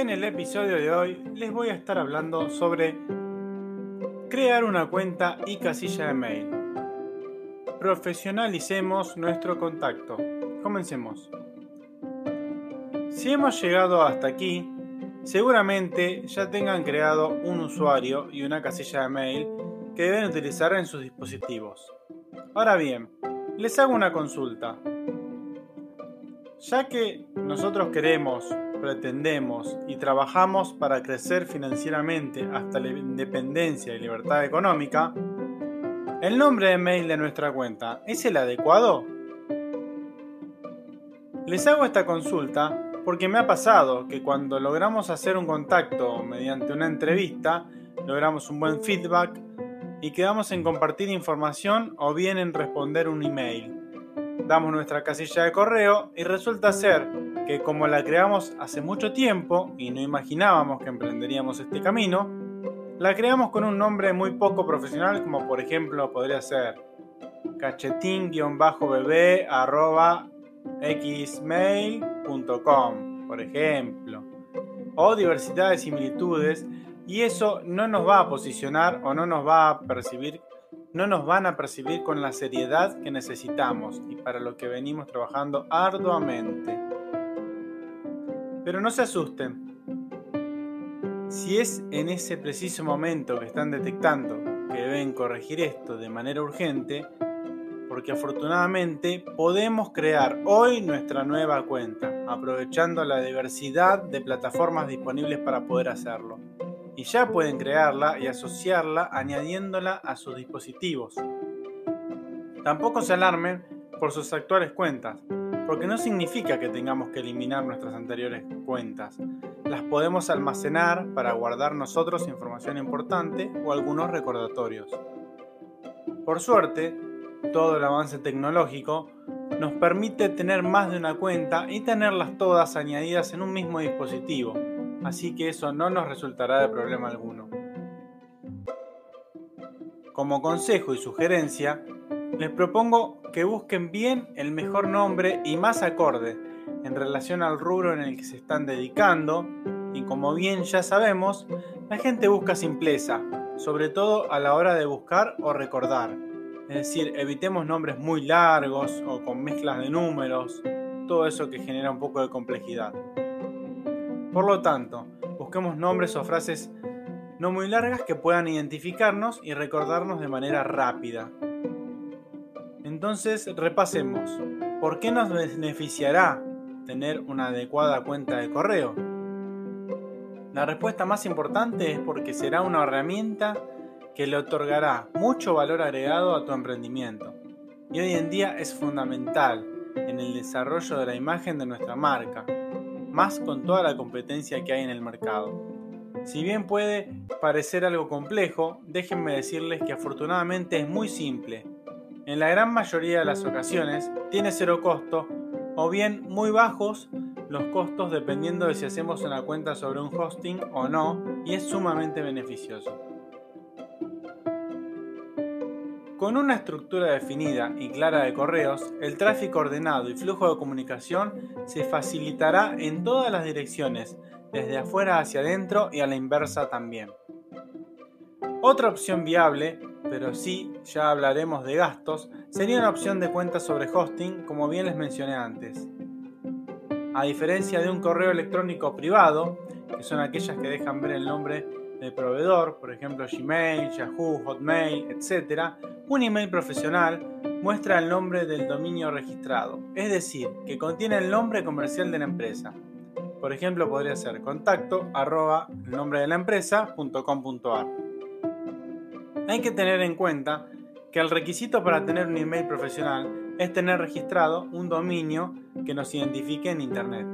En el episodio de hoy les voy a estar hablando sobre crear una cuenta y casilla de mail. Profesionalicemos nuestro contacto. Comencemos. Si hemos llegado hasta aquí, seguramente ya tengan creado un usuario y una casilla de mail que deben utilizar en sus dispositivos. Ahora bien, les hago una consulta. Ya que nosotros queremos pretendemos y trabajamos para crecer financieramente hasta la independencia y libertad económica, ¿el nombre de mail de nuestra cuenta es el adecuado? Les hago esta consulta porque me ha pasado que cuando logramos hacer un contacto mediante una entrevista, logramos un buen feedback y quedamos en compartir información o bien en responder un email. Damos nuestra casilla de correo y resulta ser que como la creamos hace mucho tiempo y no imaginábamos que emprenderíamos este camino, la creamos con un nombre muy poco profesional como por ejemplo podría ser cachetín-bebé xmail.com por ejemplo o diversidad de similitudes y eso no nos va a posicionar o no nos va a percibir no nos van a percibir con la seriedad que necesitamos y para lo que venimos trabajando arduamente. Pero no se asusten. Si es en ese preciso momento que están detectando que deben corregir esto de manera urgente, porque afortunadamente podemos crear hoy nuestra nueva cuenta, aprovechando la diversidad de plataformas disponibles para poder hacerlo. Y ya pueden crearla y asociarla añadiéndola a sus dispositivos. Tampoco se alarmen por sus actuales cuentas, porque no significa que tengamos que eliminar nuestras anteriores cuentas. Las podemos almacenar para guardar nosotros información importante o algunos recordatorios. Por suerte, todo el avance tecnológico nos permite tener más de una cuenta y tenerlas todas añadidas en un mismo dispositivo, así que eso no nos resultará de problema alguno. Como consejo y sugerencia, les propongo que busquen bien el mejor nombre y más acorde en relación al rubro en el que se están dedicando y como bien ya sabemos, la gente busca simpleza, sobre todo a la hora de buscar o recordar. Es decir, evitemos nombres muy largos o con mezclas de números, todo eso que genera un poco de complejidad. Por lo tanto, busquemos nombres o frases no muy largas que puedan identificarnos y recordarnos de manera rápida. Entonces, repasemos. ¿Por qué nos beneficiará tener una adecuada cuenta de correo? La respuesta más importante es porque será una herramienta que le otorgará mucho valor agregado a tu emprendimiento. Y hoy en día es fundamental en el desarrollo de la imagen de nuestra marca, más con toda la competencia que hay en el mercado. Si bien puede parecer algo complejo, déjenme decirles que afortunadamente es muy simple. En la gran mayoría de las ocasiones tiene cero costo o bien muy bajos los costos dependiendo de si hacemos una cuenta sobre un hosting o no y es sumamente beneficioso. Con una estructura definida y clara de correos, el tráfico ordenado y flujo de comunicación se facilitará en todas las direcciones, desde afuera hacia adentro y a la inversa también. Otra opción viable, pero sí ya hablaremos de gastos, sería una opción de cuenta sobre hosting, como bien les mencioné antes. A diferencia de un correo electrónico privado, que son aquellas que dejan ver el nombre del proveedor, por ejemplo Gmail, Yahoo, Hotmail, etc., un email profesional muestra el nombre del dominio registrado, es decir, que contiene el nombre comercial de la empresa. Por ejemplo, podría ser contacto nombre de la empresa.com.ar. Hay que tener en cuenta que el requisito para tener un email profesional es tener registrado un dominio que nos identifique en Internet.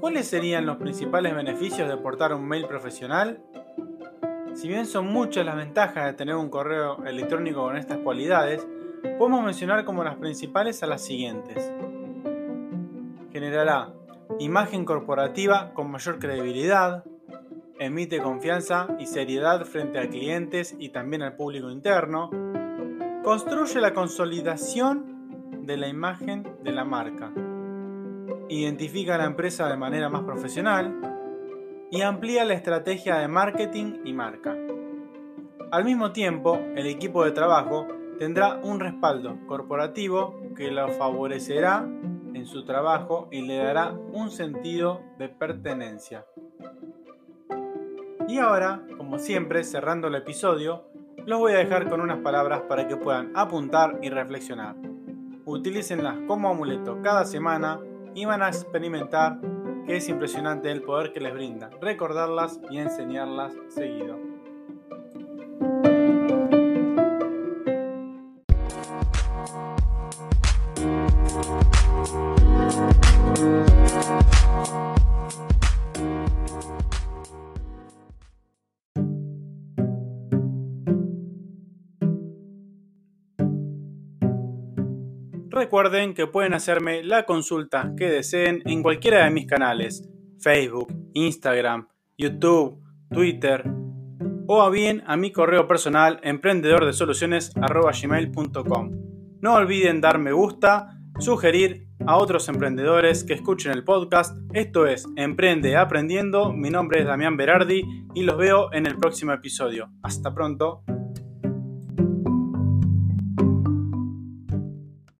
¿Cuáles serían los principales beneficios de portar un mail profesional? Si bien son muchas las ventajas de tener un correo electrónico con estas cualidades, podemos mencionar como las principales a las siguientes. Generará imagen corporativa con mayor credibilidad, emite confianza y seriedad frente a clientes y también al público interno, construye la consolidación de la imagen de la marca, identifica a la empresa de manera más profesional y amplía la estrategia de marketing y marca. Al mismo tiempo, el equipo de trabajo tendrá un respaldo corporativo que lo favorecerá en su trabajo y le dará un sentido de pertenencia. Y ahora, como siempre, cerrando el episodio, los voy a dejar con unas palabras para que puedan apuntar y reflexionar. Utilícenlas como amuleto cada semana y van a experimentar que es impresionante el poder que les brinda recordarlas y enseñarlas seguido. Recuerden que pueden hacerme la consulta que deseen en cualquiera de mis canales, Facebook, Instagram, YouTube, Twitter, o a bien a mi correo personal emprendedordesoluciones.com. No olviden dar me gusta, sugerir a otros emprendedores que escuchen el podcast. Esto es Emprende Aprendiendo. Mi nombre es Damián Berardi y los veo en el próximo episodio. Hasta pronto.